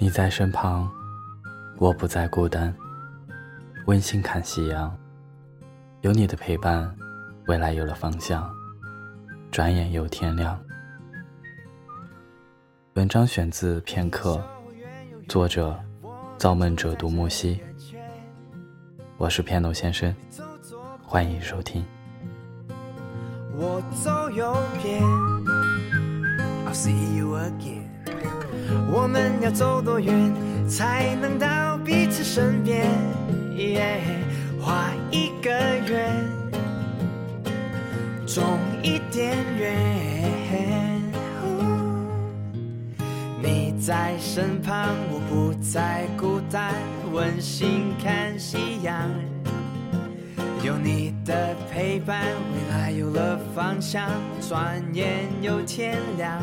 你在身旁，我不再孤单。温馨看夕阳，有你的陪伴，未来有了方向。转眼又天亮。文章选自《片刻》，作者：造梦者独木溪。我是片头先生，欢迎收听。我走右边，I'll see you again。我们要走多远才能到彼此身边？画一个圆，种一点缘。你在身旁，我不再孤单。温馨看夕阳，有你的陪伴，未来有了方向。转眼又天亮。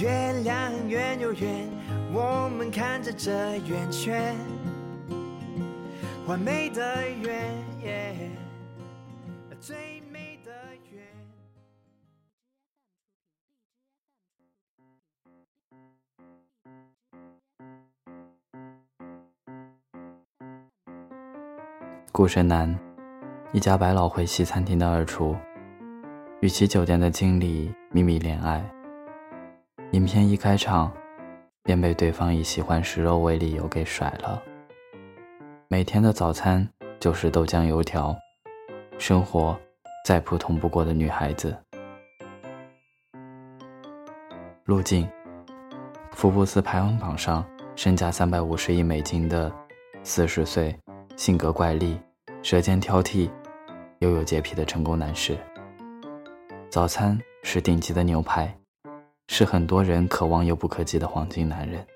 月亮圆又圆，我们看着这圆圈，完美的圆，最美的圆。顾神南，一家百老汇西餐厅的二厨，与其酒店的经理秘密恋爱。影片一开场，便被对方以喜欢食肉为理由给甩了。每天的早餐就是豆浆油条，生活再普通不过的女孩子。陆静，福布斯排行榜上身价三百五十亿美金的四十岁，性格怪戾，舌尖挑剔，又有洁癖的成功男士。早餐是顶级的牛排。是很多人可望又不可及的黄金男人。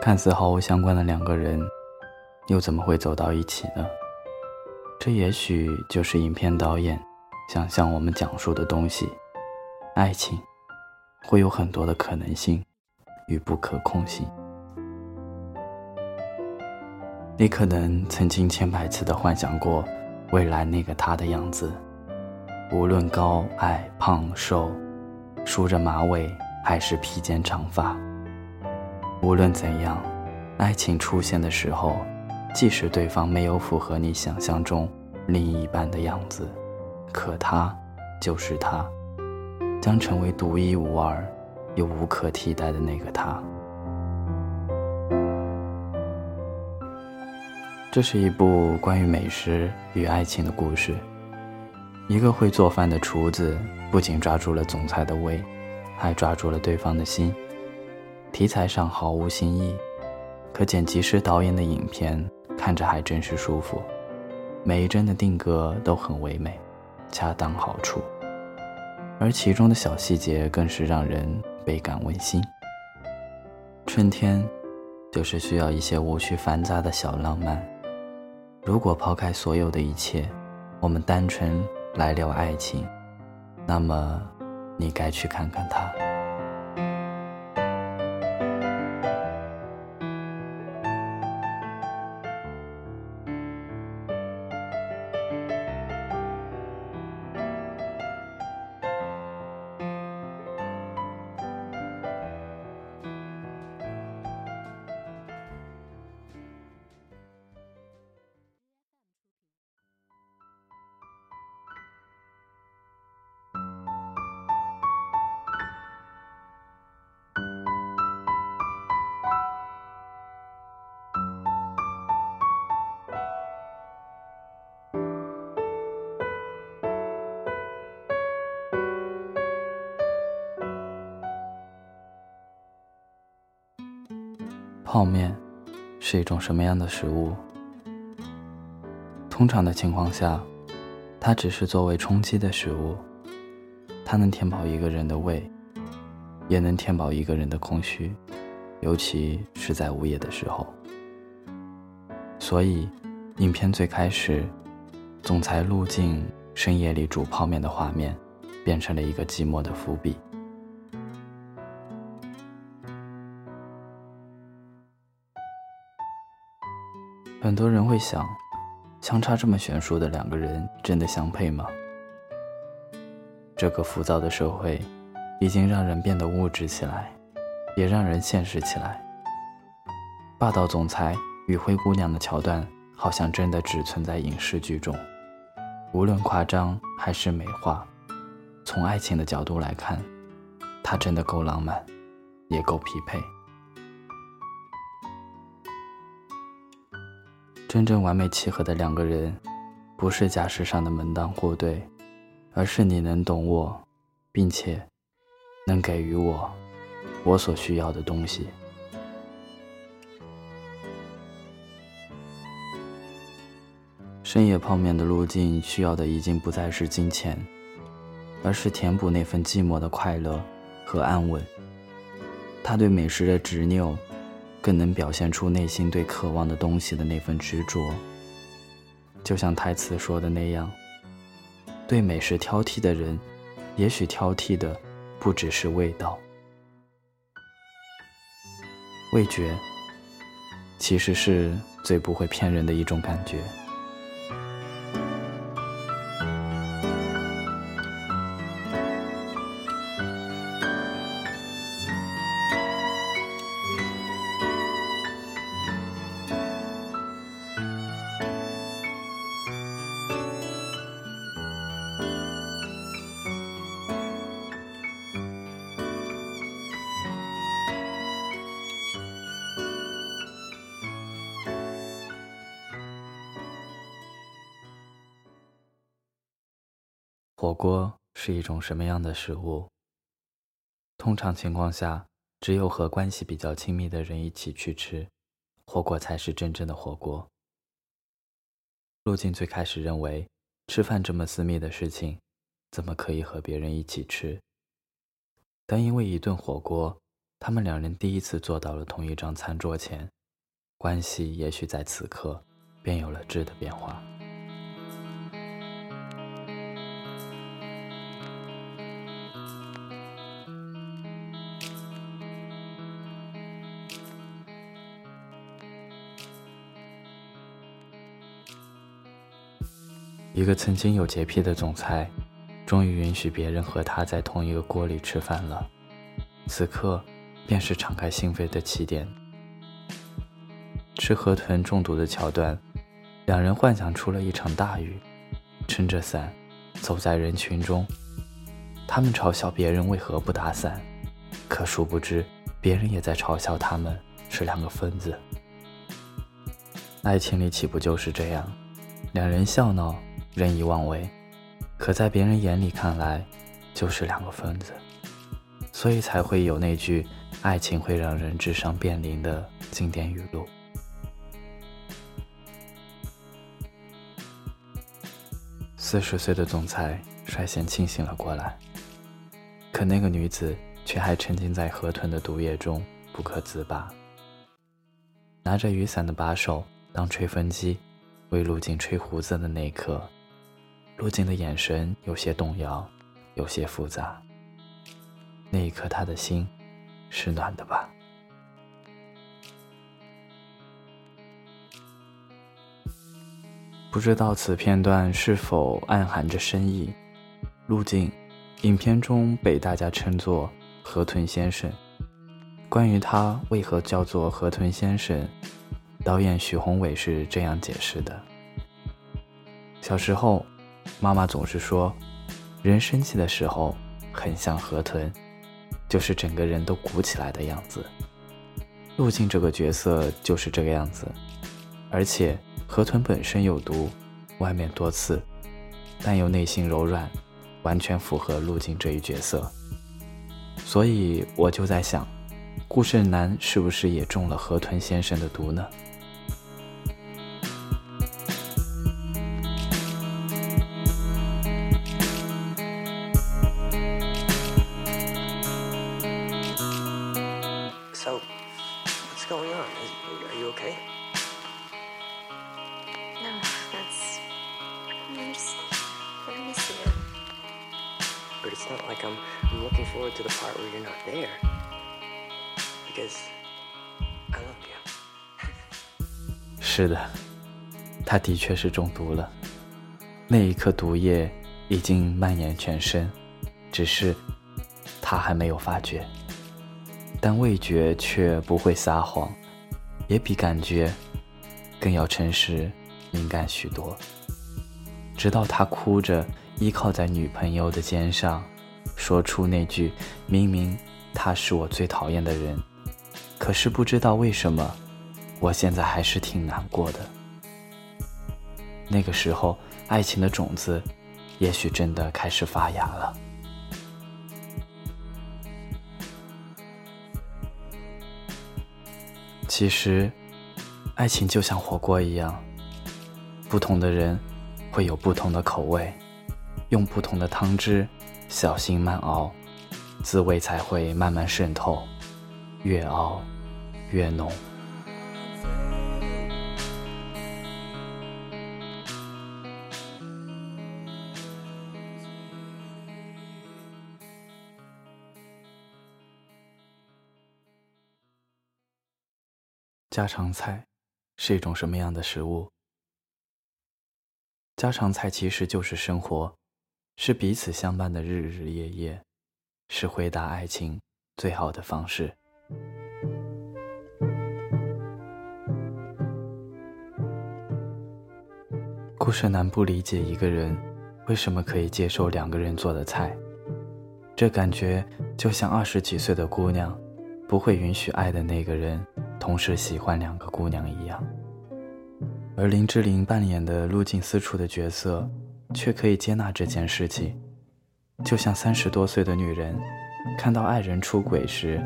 看似毫无相关的两个人，又怎么会走到一起呢？这也许就是影片导演想向我们讲述的东西。爱情会有很多的可能性与不可控性。你可能曾经千百次的幻想过未来那个他的样子，无论高矮胖瘦，梳着马尾还是披肩长发。无论怎样，爱情出现的时候，即使对方没有符合你想象中另一半的样子，可他就是他。将成为独一无二又无可替代的那个他。这是一部关于美食与爱情的故事。一个会做饭的厨子，不仅抓住了总裁的胃，还抓住了对方的心。题材上毫无新意，可剪辑师导演的影片看着还真是舒服。每一帧的定格都很唯美，恰当好处。而其中的小细节更是让人倍感温馨。春天，就是需要一些无需繁杂的小浪漫。如果抛开所有的一切，我们单纯来聊爱情，那么，你该去看看他。泡面是一种什么样的食物？通常的情况下，它只是作为充饥的食物，它能填饱一个人的胃，也能填饱一个人的空虚，尤其是在午夜的时候。所以，影片最开始，总裁陆静深夜里煮泡面的画面，变成了一个寂寞的伏笔。很多人会想，相差这么悬殊的两个人，真的相配吗？这个浮躁的社会，已经让人变得物质起来，也让人现实起来。霸道总裁与灰姑娘的桥段，好像真的只存在影视剧中。无论夸张还是美化，从爱情的角度来看，它真的够浪漫，也够匹配。真正完美契合的两个人，不是假饰上的门当户对，而是你能懂我，并且能给予我我所需要的东西。深夜泡面的路径需要的已经不再是金钱，而是填补那份寂寞的快乐和安稳。他对美食的执拗，更能表现出内心对渴望的东西的那份执着。就像台词说的那样，对美食挑剔的人，也许挑剔的不只是味道，味觉其实是最不会骗人的一种感觉。火锅是一种什么样的食物？通常情况下，只有和关系比较亲密的人一起去吃，火锅才是真正的火锅。陆静最开始认为，吃饭这么私密的事情，怎么可以和别人一起吃？但因为一顿火锅，他们两人第一次坐到了同一张餐桌前，关系也许在此刻便有了质的变化。一个曾经有洁癖的总裁，终于允许别人和他在同一个锅里吃饭了。此刻，便是敞开心扉的起点。吃河豚中毒的桥段，两人幻想出了一场大雨，撑着伞，走在人群中。他们嘲笑别人为何不打伞，可殊不知，别人也在嘲笑他们是两个疯子。爱情里岂不就是这样？两人笑闹。任意妄为，可在别人眼里看来，就是两个疯子，所以才会有那句“爱情会让人智商变零”的经典语录。四十岁的总裁率先清醒了过来，可那个女子却还沉浸在河豚的毒液中不可自拔，拿着雨伞的把手当吹风机，为陆静吹胡子的那一刻。陆静的眼神有些动摇，有些复杂。那一刻，他的心是暖的吧？不知道此片段是否暗含着深意。陆静，影片中被大家称作“河豚先生”。关于他为何叫做“河豚先生”，导演许宏伟是这样解释的：小时候。妈妈总是说，人生气的时候很像河豚，就是整个人都鼓起来的样子。陆静这个角色就是这个样子，而且河豚本身有毒，外面多刺，但又内心柔软，完全符合陆静这一角色。所以我就在想，顾胜男是不是也中了河豚先生的毒呢 ？it's not like I'm, I'm looking forward to the part where you're not there. Because I love you. 是的， 他的确是中毒了。那一刻，毒液已经蔓延全身，只是他还没有发觉。 但味觉却不会撒谎，也比感觉更要诚实、敏感许多。直到他哭着依靠在女朋友的肩上，说出那句“明明他是我最讨厌的人”，可是不知道为什么，我现在还是挺难过的。那个时候，爱情的种子，也许真的开始发芽了。其实，爱情就像火锅一样，不同的人会有不同的口味，用不同的汤汁，小心慢熬，滋味才会慢慢渗透，越熬越浓。家常菜是一种什么样的食物？家常菜其实就是生活，是彼此相伴的日日夜夜，是回答爱情最好的方式。顾胜男不理解一个人为什么可以接受两个人做的菜，这感觉就像二十几岁的姑娘不会允许爱的那个人。同时喜欢两个姑娘一样，而林志玲扮演的入境私处的角色，却可以接纳这件事情，就像三十多岁的女人，看到爱人出轨时，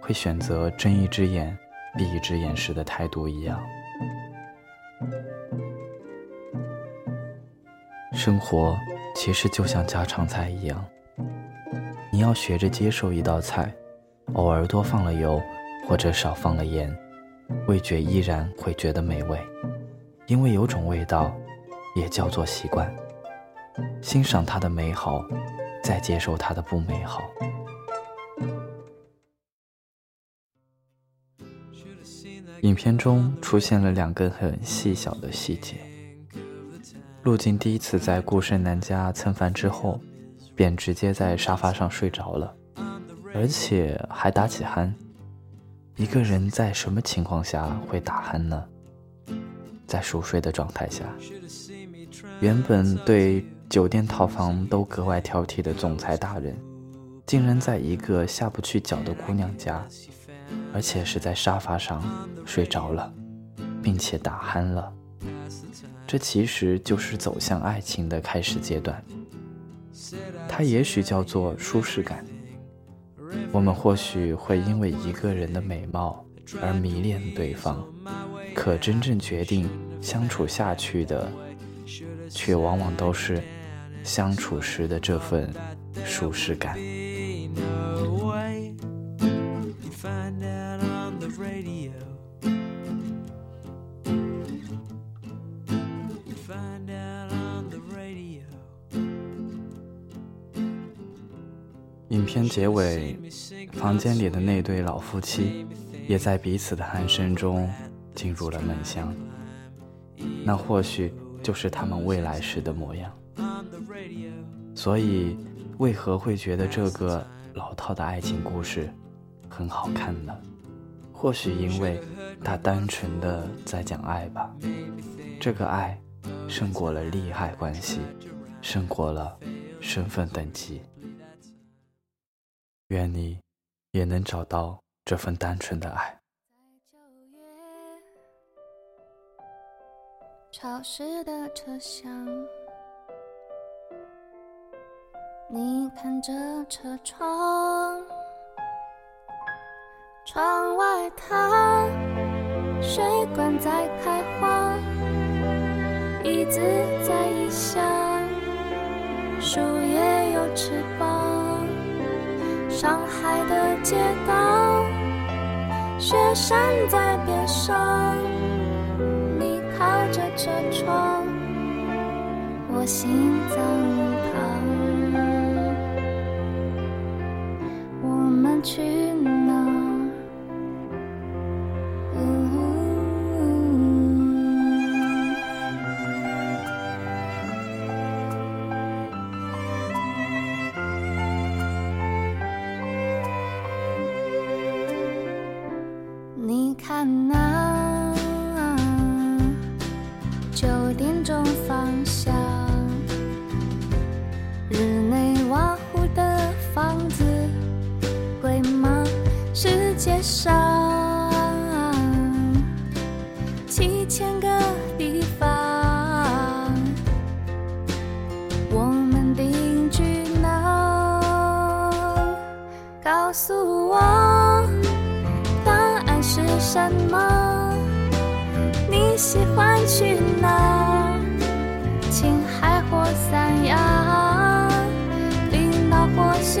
会选择睁一只眼闭一只眼时的态度一样。生活其实就像家常菜一样，你要学着接受一道菜，偶尔多放了油。或者少放了盐，味觉依然会觉得美味，因为有种味道，也叫做习惯。欣赏它的美好，再接受它的不美好。影片中出现了两个很细小的细节：陆静第一次在顾胜男家蹭饭之后，便直接在沙发上睡着了，而且还打起鼾。一个人在什么情况下会打鼾呢？在熟睡的状态下。原本对酒店套房都格外挑剔的总裁大人，竟然在一个下不去脚的姑娘家，而且是在沙发上睡着了，并且打鼾了。这其实就是走向爱情的开始阶段。它也许叫做舒适感。我们或许会因为一个人的美貌而迷恋对方，可真正决定相处下去的，却往往都是相处时的这份舒适感。影片结尾，房间里的那对老夫妻也在彼此的鼾声中进入了梦乡。那或许就是他们未来时的模样。所以，为何会觉得这个老套的爱情故事很好看呢？或许因为它单纯的在讲爱吧。这个爱，胜过了利害关系，胜过了身份等级。愿你也能找到这份单纯的爱。潮湿的车厢，你看着车窗，窗外它水管在开花，椅子在异乡，树叶有翅膀。上海的街道，雪山在边上，你靠着车窗，我心脏一旁，我们去哪。告诉我，答案是什么？你喜欢去哪？青海或三亚，冰岛或希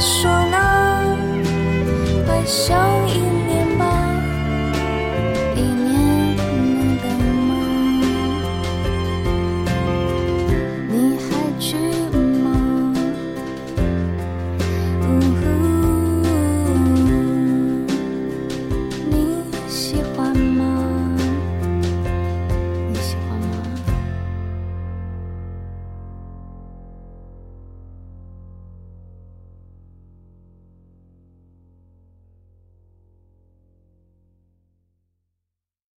说了，白相一。